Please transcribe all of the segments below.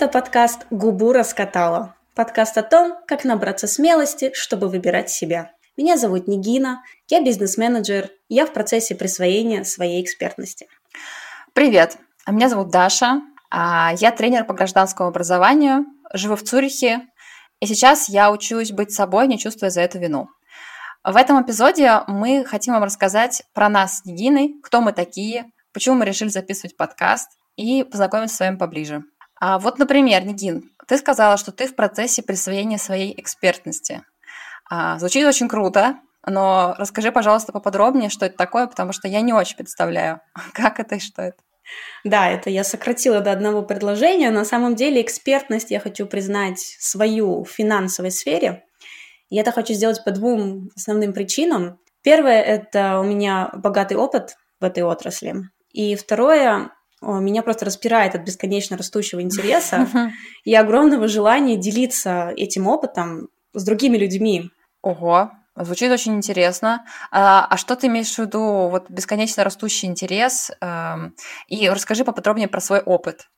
Это подкаст «Губу раскатала». Подкаст о том, как набраться смелости, чтобы выбирать себя. Меня зовут Нигина, я бизнес-менеджер, я в процессе присвоения своей экспертности. Привет, а меня зовут Даша, а я тренер по гражданскому образованию, живу в Цюрихе, и сейчас я учусь быть собой, не чувствуя за это вину. В этом эпизоде мы хотим вам рассказать про нас с Нигиной, кто мы такие, почему мы решили записывать подкаст и познакомиться с вами поближе. А вот, например, Нигин, ты сказала, что ты в процессе присвоения своей экспертности. А, звучит очень круто, но расскажи, пожалуйста, поподробнее, что это такое, потому что я не очень представляю, как это и что это. Да, это я сократила до одного предложения. На самом деле экспертность я хочу признать свою в финансовой сфере. И это хочу сделать по двум основным причинам. Первое – это у меня богатый опыт в этой отрасли. И второе, меня просто распирает от бесконечно растущего интереса и огромного желания делиться этим опытом с другими людьми. Ого, звучит очень интересно. А, а что ты имеешь в виду, вот бесконечно растущий интерес? Эм, и расскажи поподробнее про свой опыт.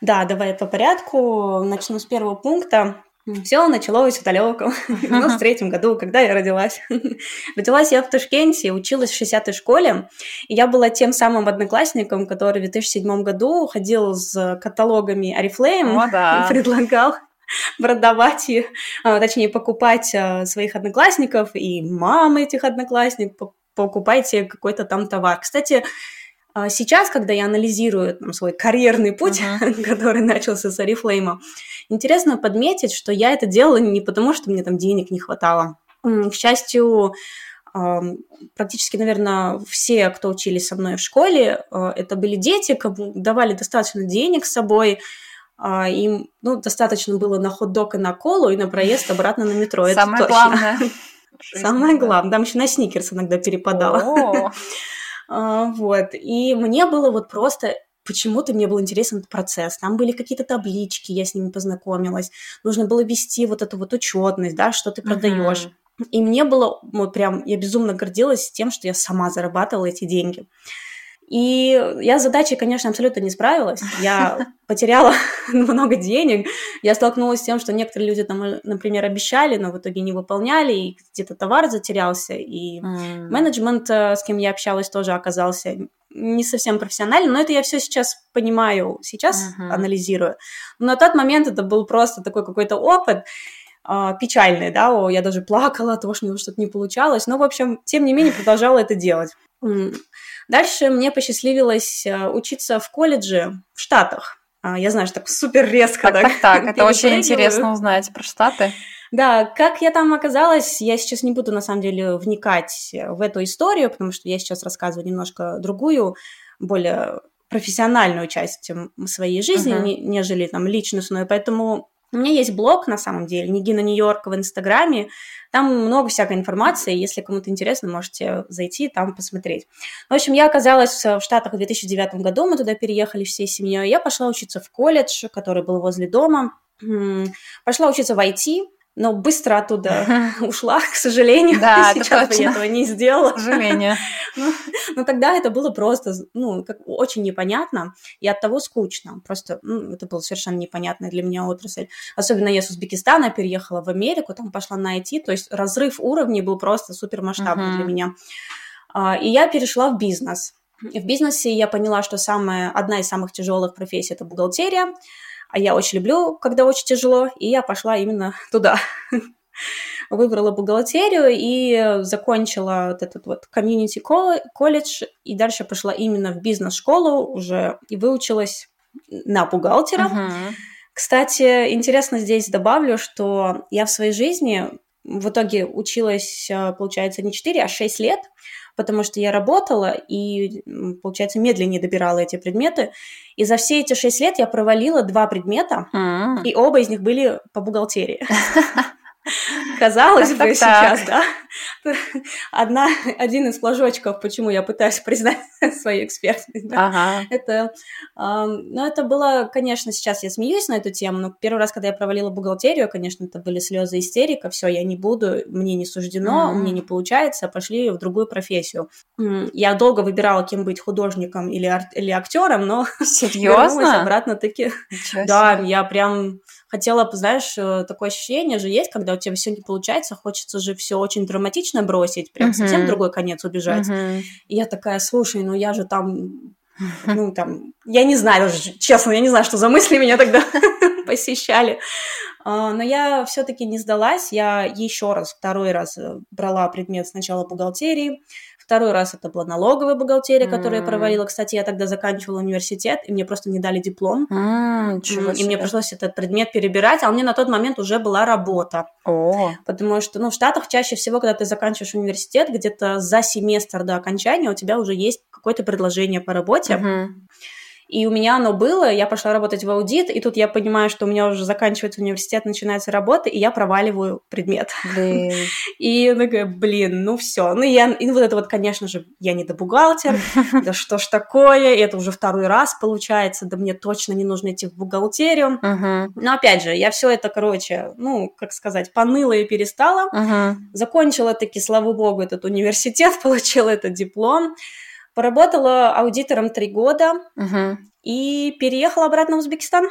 Да, давай по порядку. Начну с первого пункта. Все началось в далеком 93 году, когда я родилась. родилась я в Ташкенте, училась в 60-й школе, и я была тем самым одноклассником, который в 2007 году ходил с каталогами Oriflame да. и предлагал продавать, а, точнее, покупать а, своих одноклассников и мамы этих одноклассников, покупайте какой-то там товар. Кстати, сейчас, когда я анализирую там, свой карьерный путь, uh-huh. который начался с Oriflame, интересно подметить, что я это делала не потому, что мне там денег не хватало. К счастью, практически, наверное, все, кто учились со мной в школе, э, это были дети, кому давали достаточно денег с собой, а, им ну, достаточно было на хот-дог и на колу, и на проезд обратно на метро. Самое главное. Самое главное. Там еще на сникерс иногда перепадало. А, вот. И мне было вот просто почему-то мне был интересен этот процесс. Там были какие-то таблички, я с ними познакомилась. Нужно было вести вот эту вот учетность, да, что ты продаешь. Uh-huh. И мне было вот прям, я безумно гордилась тем, что я сама зарабатывала эти деньги. И я с задачей, конечно, абсолютно не справилась. Я потеряла много денег. Я столкнулась с тем, что некоторые люди там, например, обещали, но в итоге не выполняли, и где-то товар затерялся, и mm. менеджмент, э, с кем я общалась, тоже оказался не совсем профессиональным, но это я все сейчас понимаю, сейчас uh-huh. анализирую. Но на тот момент это был просто такой какой-то опыт, э, печальный, да, о, я даже плакала от того, что что-то не получалось, но, в общем, тем не менее, продолжала это делать. Дальше мне посчастливилось э, учиться в колледже в Штатах. А, я знаю, что так супер резко. Так, так, так, это очень интересно узнать про Штаты. Да, как я там оказалась, я сейчас не буду на самом деле вникать в эту историю, потому что я сейчас рассказываю немножко другую, более профессиональную часть своей жизни, uh-huh. нежели там личностную, поэтому у меня есть блог, на самом деле, Нигина Нью-Йорк в Инстаграме. Там много всякой информации. Если кому-то интересно, можете зайти там посмотреть. В общем, я оказалась в Штатах в 2009 году. Мы туда переехали всей семьей. Я пошла учиться в колледж, который был возле дома. Пошла учиться в IT но быстро оттуда ушла, к сожалению. Да, Сейчас бы я этого не сделала. К сожалению. но, ну, но тогда это было просто, ну, как, очень непонятно и от того скучно. Просто, ну, это было совершенно непонятная для меня отрасль. Особенно я с Узбекистана переехала в Америку, там пошла на IT, то есть разрыв уровней был просто супер масштабный uh-huh. для меня. А, и я перешла в бизнес. В бизнесе я поняла, что самая, одна из самых тяжелых профессий – это бухгалтерия, а я очень люблю, когда очень тяжело, и я пошла именно туда. Выбрала бухгалтерию и закончила вот этот вот комьюнити колледж, и дальше пошла именно в бизнес-школу уже и выучилась на бухгалтера. Uh-huh. Кстати, интересно здесь добавлю, что я в своей жизни в итоге училась, получается, не 4, а 6 лет потому что я работала и, получается, медленнее добирала эти предметы. И за все эти шесть лет я провалила два предмета, mm-hmm. и оба из них были по бухгалтерии. Казалось так, бы, так, сейчас, так. да, одна, один из флажочков, почему я пытаюсь признать свою экспертность, да, ага. это, э, ну, это было, конечно, сейчас я смеюсь на эту тему, но первый раз, когда я провалила бухгалтерию, конечно, это были слезы истерика, все, я не буду, мне не суждено, mm-hmm. мне не получается, пошли в другую профессию. Я долго выбирала, кем быть, художником или, ар- или актером, но Серьезно? обратно-таки. Да, я прям хотела, знаешь, э, такое ощущение же есть, когда у тебя все не получается, хочется же все очень драматично бросить, прям uh-huh. совсем другой конец убежать. Uh-huh. И я такая, слушай, ну я же там, ну там, я не знаю даже, честно, я не знаю, что за мысли меня тогда посещали. А, но я все-таки не сдалась, я еще раз, второй раз э, брала предмет сначала бухгалтерии, Второй раз это была налоговая бухгалтерия, которую я провалила. Кстати, я тогда заканчивала университет, и мне просто не дали диплом. Mm, и мне пришлось этот предмет перебирать, а у меня на тот момент уже была работа. Потому что, ну, в Штатах чаще всего, когда ты заканчиваешь университет, где-то за семестр до окончания у тебя уже есть какое-то предложение по работе. И у меня оно было, я пошла работать в аудит, и тут я понимаю, что у меня уже заканчивается университет, начинается работа, и я проваливаю предмет. Блин. И я такая, блин, ну все. Ну, я, и вот это вот, конечно же, я не до бухгалтер, да что ж такое, и это уже второй раз получается, да мне точно не нужно идти в бухгалтерию. Но опять же, я все это, короче, ну, как сказать, поныла и перестала. Закончила таки, слава богу, этот университет, получила этот диплом. Поработала аудитором три года угу. и переехала обратно в Узбекистан.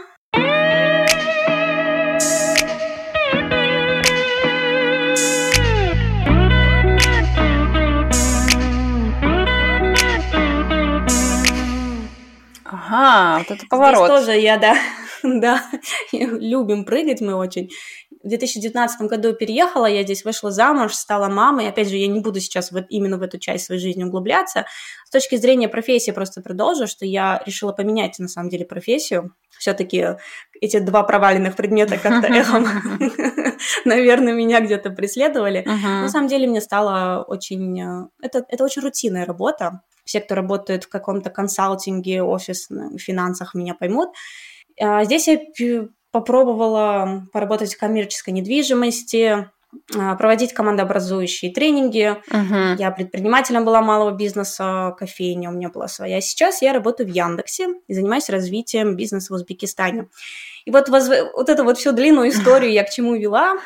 Ага, вот это поворот. Здесь тоже я, да, да, любим прыгать мы очень в 2019 году переехала, я здесь вышла замуж, стала мамой. Опять же, я не буду сейчас вот именно в эту часть своей жизни углубляться. С точки зрения профессии просто продолжу, что я решила поменять на самом деле профессию. Все-таки эти два проваленных предмета как-то эхом, наверное, меня где-то преследовали. На самом деле мне стало очень... Э, это, это очень рутинная работа. Все, кто работает в каком-то консалтинге, офис, финансах, меня поймут. А здесь я попробовала поработать в коммерческой недвижимости, а, проводить командообразующие тренинги. Uh-huh. Я предпринимателем была малого бизнеса, кофейня у меня была своя. Сейчас я работаю в Яндексе и занимаюсь развитием бизнеса в Узбекистане. И вот, воз... вот эту вот всю длинную историю я к чему вела?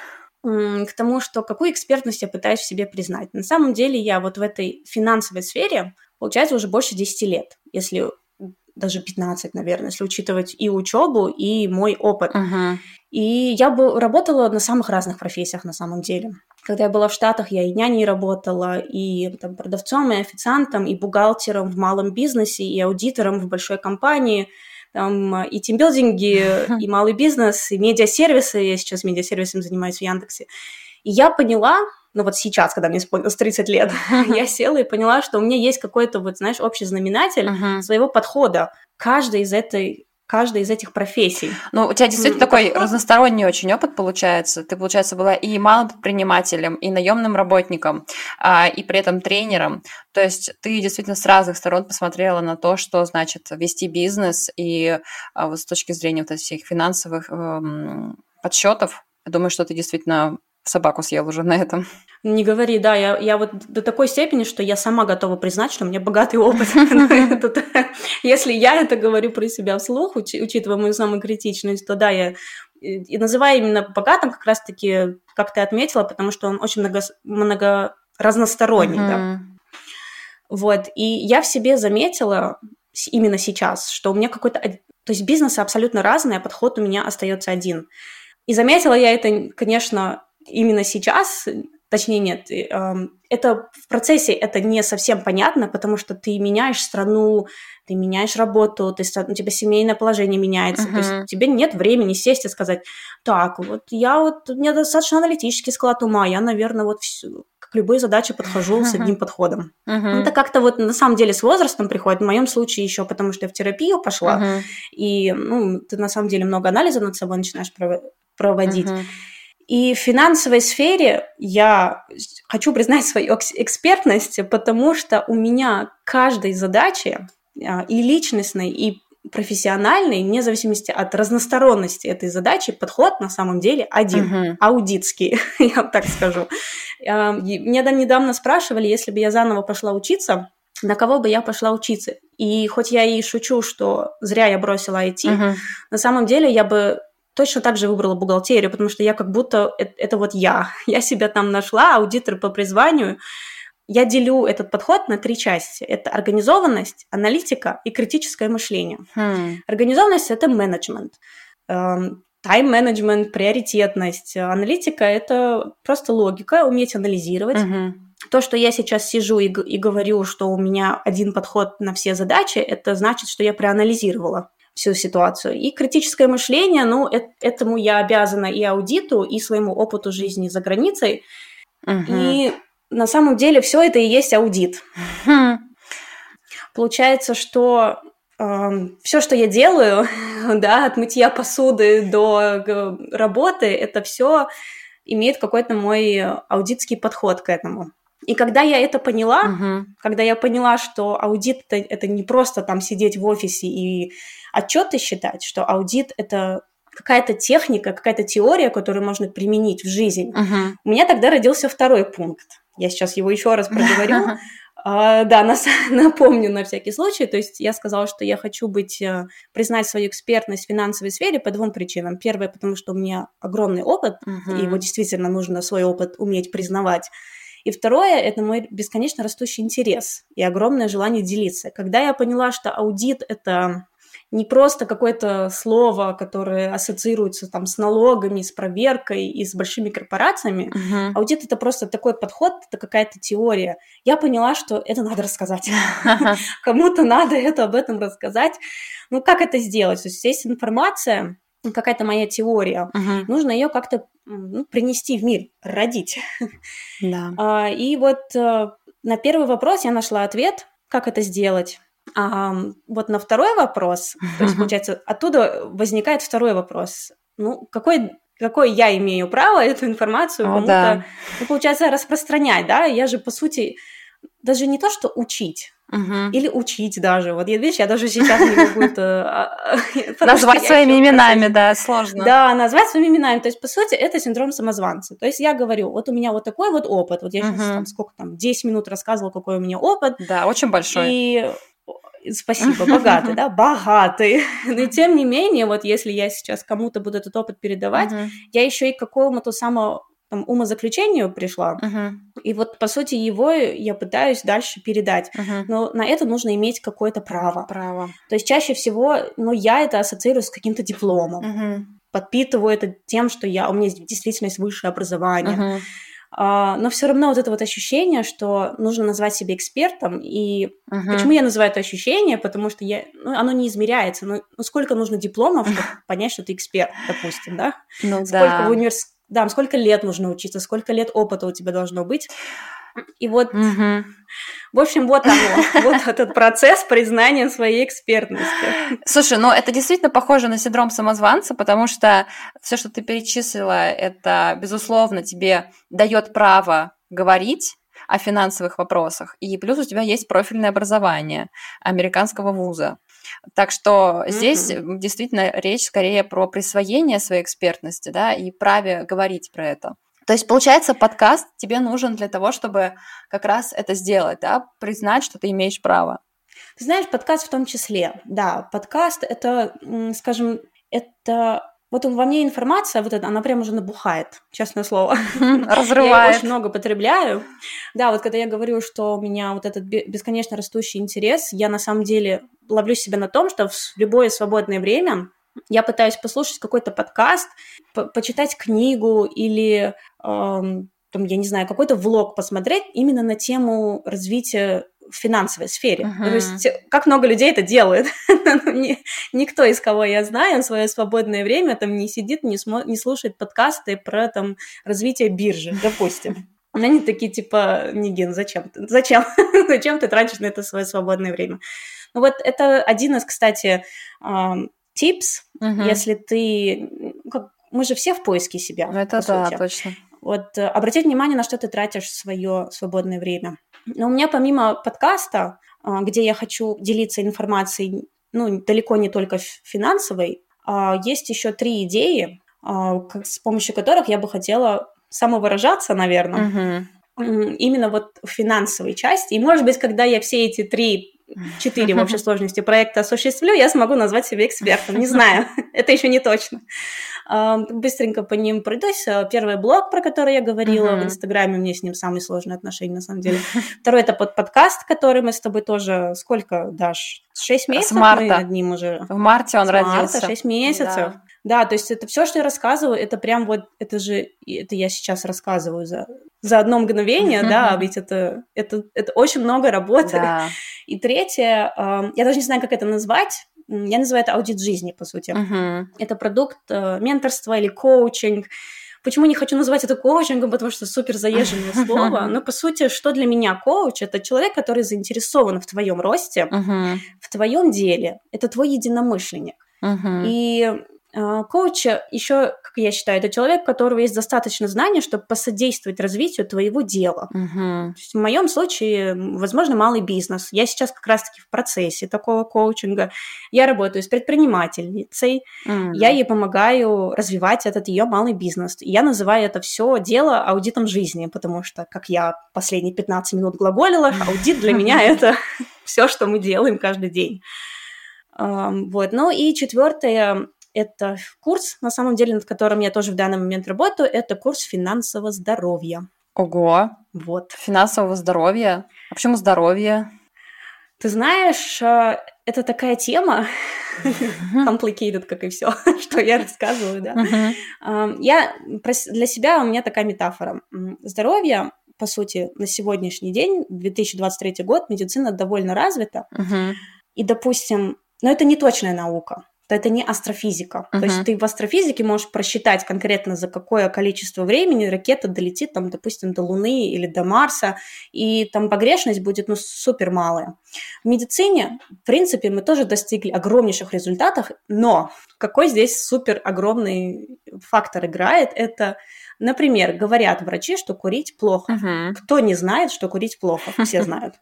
К тому, что какую экспертность я пытаюсь в себе признать. На самом деле я вот в этой финансовой сфере, получается, уже больше 10 лет, если даже 15, наверное, если учитывать и учебу, и мой опыт. Uh-huh. И я бы работала на самых разных профессиях на самом деле. Когда я была в Штатах, я и няней работала, и там, продавцом, и официантом, и бухгалтером в малом бизнесе, и аудитором в большой компании, там, и тимбилдинги, и малый бизнес, и медиасервисы. Я сейчас медиасервисом занимаюсь в Яндексе. И я поняла, ну вот сейчас, когда мне исполнилось 30 лет, я села и поняла, что у меня есть какой-то, вот, знаешь, общий знаменатель uh-huh. своего подхода. Каждая из этой каждой из этих профессий. Ну, у тебя действительно mm-hmm. такой разносторонний очень опыт получается. Ты, получается, была и малым предпринимателем, и наемным работником, а, и при этом тренером. То есть ты действительно с разных сторон посмотрела на то, что значит вести бизнес, и а, вот с точки зрения вот этих всех финансовых эм, подсчетов, я думаю, что ты действительно собаку съел уже на этом. Не говори, да, я, я вот до такой степени, что я сама готова признать, что у меня богатый опыт. Если я это говорю про себя вслух, учитывая мою самокритичность, то да, я и называю именно богатым как раз-таки, как ты отметила, потому что он очень много, много разносторонний, да. Вот, и я в себе заметила именно сейчас, что у меня какой-то... То есть бизнесы абсолютно разные, а подход у меня остается один. И заметила я это, конечно, именно сейчас, точнее нет, эм, это в процессе это не совсем понятно, потому что ты меняешь страну, ты меняешь работу, ты, у тебя семейное положение меняется, uh-huh. то есть тебе нет времени сесть и сказать, так, вот я вот, у меня достаточно аналитический склад ума, я, наверное, вот всю, к любой задаче подхожу uh-huh. с одним подходом. Uh-huh. Это как-то вот на самом деле с возрастом приходит, в моем случае еще потому, что я в терапию пошла, uh-huh. и ну, ты на самом деле много анализа над собой начинаешь проводить. Uh-huh. И в финансовой сфере я хочу признать свою экспертность, потому что у меня каждой задачи а, и личностной, и профессиональный, вне зависимости от разносторонности этой задачи, подход на самом деле один, uh-huh. аудитский, я так скажу. Меня недавно спрашивали, если бы я заново пошла учиться, на кого бы я пошла учиться. И хоть я и шучу, что зря я бросила IT, uh-huh. на самом деле я бы точно так же выбрала бухгалтерию, потому что я как будто это, это вот я. Я себя там нашла, аудитор по призванию. Я делю этот подход на три части. Это организованность, аналитика и критическое мышление. Hmm. Организованность – это менеджмент. Эм, тайм-менеджмент, приоритетность. Аналитика – это просто логика, уметь анализировать. Uh-huh. То, что я сейчас сижу и, и говорю, что у меня один подход на все задачи, это значит, что я проанализировала всю ситуацию. И критическое мышление, ну, э этому я обязана и аудиту, и своему опыту жизни за границей. Uh-huh. И на самом деле все это и есть аудит. Uh-huh. Получается, что э, все, что я делаю, да, от мытья посуды до работы, это все имеет какой-то мой аудитский подход к этому. И когда я это поняла, uh-huh. когда я поняла, что аудит это, это не просто там сидеть в офисе и отчеты считать, что аудит это какая-то техника, какая-то теория, которую можно применить в жизнь, uh-huh. у меня тогда родился второй пункт. Я сейчас его еще раз проговорю. Uh, да, нас, напомню на всякий случай. То есть я сказала, что я хочу быть, э, признать свою экспертность в финансовой сфере по двум причинам. Первое, потому что у меня огромный опыт, uh-huh. и его действительно нужно свой опыт уметь признавать. И второе – это мой бесконечно растущий интерес и огромное желание делиться. Когда я поняла, что аудит – это не просто какое-то слово, которое ассоциируется там с налогами, с проверкой и с большими корпорациями. Uh-huh. Аудит это просто такой подход, это какая-то теория. Я поняла, что это надо рассказать. Кому-то надо это об этом рассказать. Ну, как это сделать? То есть есть информация, какая-то моя теория, нужно ее как-то ну, принести в мир, родить. Да. А, и вот э, на первый вопрос я нашла ответ, как это сделать. А вот на второй вопрос, то есть, получается, оттуда возникает второй вопрос. Ну, какой какое я имею право эту информацию кому-то, да. ну, получается, распространять, да? Я же, по сути, даже не то, что учить, Угу. Или учить даже. Вот я, видишь, я даже сейчас не могу это... А, назвать своими именами, да, сложно. Да, назвать своими именами. То есть, по сути, это синдром самозванца. То есть, я говорю, вот у меня вот такой вот опыт. Вот я сейчас там сколько там, 10 минут рассказывала, какой у меня опыт. Да, очень большой. И спасибо, богатый, да, богатый. Но тем не менее, вот если я сейчас кому-то буду этот опыт передавать, я еще и к какому-то самому там, умозаключению пришла. Uh-huh. И вот, по сути, его я пытаюсь дальше передать. Uh-huh. Но на это нужно иметь какое-то право. Право. То есть чаще всего, ну, я это ассоциирую с каким-то дипломом. Uh-huh. Подпитываю это тем, что я, у меня действительно есть высшее образование. Uh-huh. Uh, но все равно вот это вот ощущение, что нужно назвать себя экспертом, и uh-huh. почему я называю это ощущение, потому что я, ну, оно не измеряется, ну, ну сколько нужно дипломов, чтобы понять, что ты эксперт, допустим, да? Ну, сколько да. в университете да, сколько лет нужно учиться, сколько лет опыта у тебя должно быть. И вот, угу. в общем, вот оно, вот этот процесс признания своей экспертности. Слушай, ну это действительно похоже на синдром самозванца, потому что все, что ты перечислила, это, безусловно, тебе дает право говорить, о финансовых вопросах. И плюс у тебя есть профильное образование американского вуза. Так что mm-hmm. здесь действительно речь скорее про присвоение своей экспертности, да, и праве говорить про это. То есть, получается, подкаст тебе нужен для того, чтобы как раз это сделать, да, признать, что ты имеешь право. Ты знаешь, подкаст в том числе, да, подкаст это, скажем, это вот во мне информация, вот эта, она прям уже набухает, честное слово. Разрывает. Я очень много потребляю. Да, вот когда я говорю, что у меня вот этот бесконечно растущий интерес, я на самом деле ловлю себя на том, что в любое свободное время я пытаюсь послушать какой-то подкаст, по почитать книгу или, эм, там, я не знаю, какой-то влог посмотреть именно на тему развития в финансовой сфере. Uh-huh. То есть как много людей это делает. Ну, никто из кого я знаю, в свое свободное время там не сидит, не, смо- не слушает подкасты про там развитие биржи, допустим. Они такие типа, Нигин, зачем ты? Зачем? зачем ты тратишь на это свое свободное время? Ну вот это один из, кстати, типс, uh-huh. если ты... Как, мы же все в поиске себя. Это да, сути. точно. Вот э, обратить внимание, на что ты тратишь свое свободное время. Но у меня помимо подкаста, а, где я хочу делиться информацией ну, далеко не только финансовой, а есть еще три идеи, а, с помощью которых я бы хотела самовыражаться, наверное, угу. именно вот в финансовой части. И, может быть, когда я все эти три четыре в общей сложности проекта осуществлю, я смогу назвать себя экспертом. Не знаю, это еще не точно. Быстренько по ним пройдусь. Первый блог, про который я говорила uh-huh. в Инстаграме, меня с ним самые сложные отношения, на самом деле. Второй – это под подкаст, который мы с тобой тоже, сколько, дашь? Шесть месяцев с марта. мы над ним уже. В марте он с родился. Марта, шесть месяцев. Да. Да, то есть это все, что я рассказываю, это прям вот, это же, это я сейчас рассказываю за, за одно мгновение, mm-hmm. да, ведь это, это, это очень много работы. Да. И третье, э, я даже не знаю, как это назвать, я называю это аудит жизни, по сути. Mm-hmm. Это продукт э, менторства или коучинг. Почему не хочу называть это коучингом, потому что супер заезженное слово. Но по сути, что для меня коуч? Это человек, который заинтересован в твоем росте, uh-huh. в твоем деле. Это твой единомышленник. Uh-huh. И коуч еще, как я считаю, это человек, у которого есть достаточно знаний, чтобы посодействовать развитию твоего дела. Угу. в моем случае, возможно, малый бизнес. Я сейчас как раз-таки в процессе такого коучинга. Я работаю с предпринимательницей, угу. я ей помогаю развивать этот ее малый бизнес. Я называю это все дело аудитом жизни, потому что, как я последние 15 минут глаголила, аудит для меня это все, что мы делаем каждый день. Вот. Ну и четвертое, это курс, на самом деле, над которым я тоже в данный момент работаю, это курс финансового здоровья. Ого! Вот. Финансового здоровья? А почему здоровье? Ты знаешь, э, это такая тема, complicated, как и все, что я рассказываю, да. Я для себя у меня такая метафора. Здоровье, по сути, на сегодняшний день, 2023 год, медицина довольно развита. И, допустим, но это не точная наука то это не астрофизика. Uh-huh. То есть ты в астрофизике можешь просчитать конкретно, за какое количество времени ракета долетит, там, допустим, до Луны или до Марса, и там погрешность будет, ну, супер малая. В медицине, в принципе, мы тоже достигли огромнейших результатов, но какой здесь супер огромный фактор играет, это Например, говорят врачи, что курить плохо. Uh-huh. Кто не знает, что курить плохо? Все знают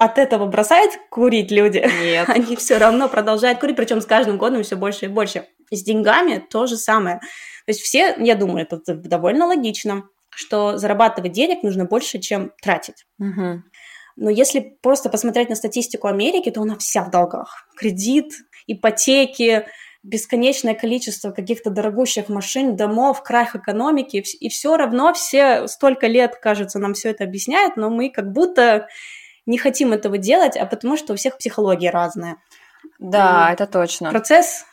от этого бросают курить люди? Нет. Они все равно продолжают курить, причем с каждым годом все больше и больше. С деньгами то же самое. То есть все, я думаю, это довольно логично, что зарабатывать денег нужно больше, чем тратить. Угу. Но если просто посмотреть на статистику Америки, то она вся в долгах. Кредит, ипотеки, бесконечное количество каких-то дорогущих машин, домов, крах экономики, и все равно все столько лет, кажется, нам все это объясняют, но мы как будто не хотим этого делать, а потому что у всех психология разная. Да, и это точно. Процесс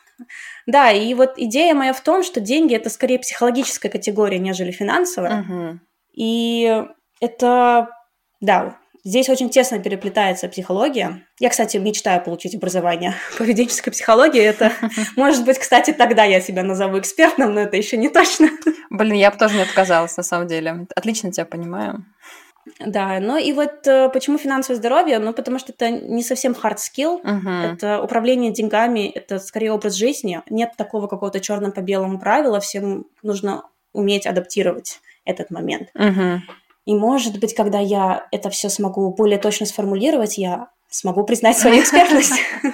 да, и вот идея моя в том, что деньги это скорее психологическая категория, нежели финансовая. Угу. И это, да, здесь очень тесно переплетается психология. Я, кстати, мечтаю получить образование поведенческой психологии. Это, может быть, кстати, тогда я себя назову экспертом, но это еще не точно. Блин, я бы тоже не отказалась, на самом деле. Отлично тебя понимаю. Да, ну и вот э, почему финансовое здоровье? Ну, потому что это не совсем hard skill, uh-huh. это управление деньгами, это скорее образ жизни. Нет такого какого-то черным по белому правила, всем нужно уметь адаптировать этот момент. Uh-huh. И может быть, когда я это все смогу более точно сформулировать, я смогу признать свою экспертность.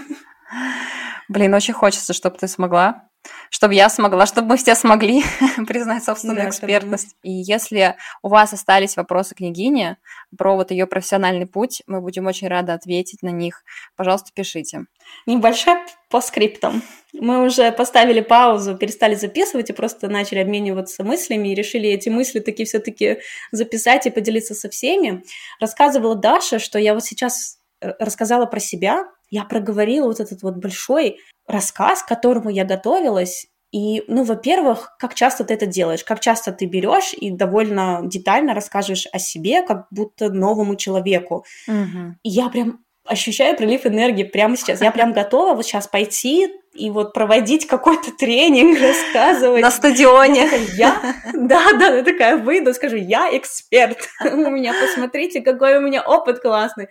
Блин, очень хочется, чтобы ты смогла чтобы я смогла, чтобы мы все смогли признать собственную да, экспертность. И если у вас остались вопросы княгини про вот ее профессиональный путь, мы будем очень рады ответить на них. Пожалуйста, пишите. Небольшой по скриптам. Мы уже поставили паузу, перестали записывать и просто начали обмениваться мыслями и решили эти мысли таки все-таки записать и поделиться со всеми. Рассказывала Даша, что я вот сейчас э, рассказала про себя, я проговорила вот этот вот большой рассказ, к которому я готовилась. И, ну, во-первых, как часто ты это делаешь, как часто ты берешь и довольно детально рассказываешь о себе, как будто новому человеку. Угу. И я прям ощущаю прилив энергии прямо сейчас. Я прям готова вот сейчас пойти и вот проводить какой-то тренинг, рассказывать. На стадионе. Я, да, да, я такая выйду, скажу, я эксперт. У меня, посмотрите, какой у меня опыт классный.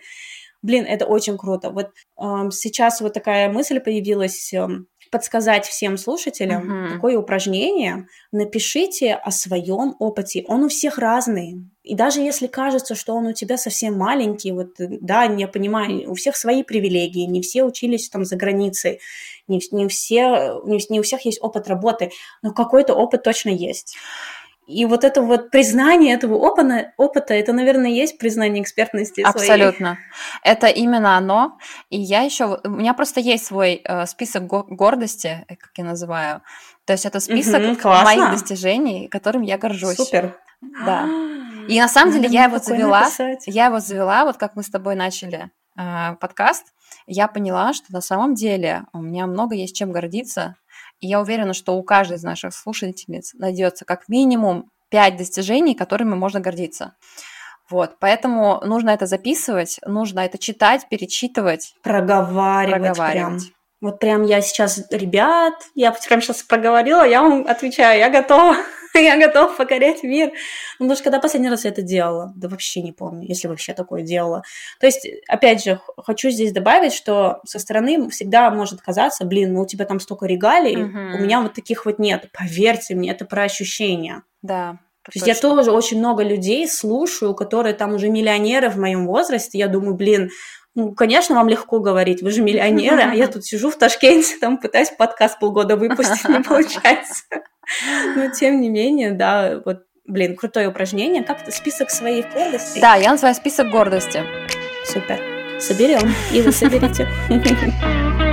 Блин, это очень круто. Вот э, сейчас вот такая мысль появилась. Э, подсказать всем слушателям угу. такое упражнение. Напишите о своем опыте. Он у всех разный. И даже если кажется, что он у тебя совсем маленький, вот, да, не понимаю, у всех свои привилегии, не все учились там за границей, не, не, все, не, не у всех есть опыт работы, но какой-то опыт точно есть. И вот это вот признание этого опыта, опыта это, наверное, есть признание экспертности Абсолютно. Своей. Это именно оно. И я еще... У меня просто есть свой э, список го- гордости, э, как я называю. То есть это список угу, моих достижений, которым я горжусь. Супер. Да. И на самом деле я его завела. Написать. Я его завела, вот как мы с тобой начали э, подкаст. Я поняла, что на самом деле у меня много есть чем гордиться и я уверена, что у каждой из наших слушательниц найдется как минимум пять достижений, которыми можно гордиться. Вот, поэтому нужно это записывать, нужно это читать, перечитывать, проговаривать, проговаривать. Прям. Вот прям я сейчас, ребят, я прям сейчас проговорила, я вам отвечаю, я готова. я готов покорять мир. Ну, потому что когда последний раз я это делала? Да вообще не помню, если вообще такое делала. То есть, опять же, хочу здесь добавить, что со стороны всегда может казаться, блин, ну у тебя там столько регалий, угу. у меня вот таких вот нет. Поверьте мне, это про ощущения. Да. То есть я тоже очень много людей слушаю, которые там уже миллионеры в моем возрасте. Я думаю, блин, ну, конечно, вам легко говорить, вы же миллионеры, а я тут сижу в Ташкенте, там пытаюсь подкаст полгода выпустить, не получается. Но тем не менее, да, вот, блин, крутое упражнение. Как это список своих гордостей? Да, я называю список гордости. Супер. Соберем, и вы соберите.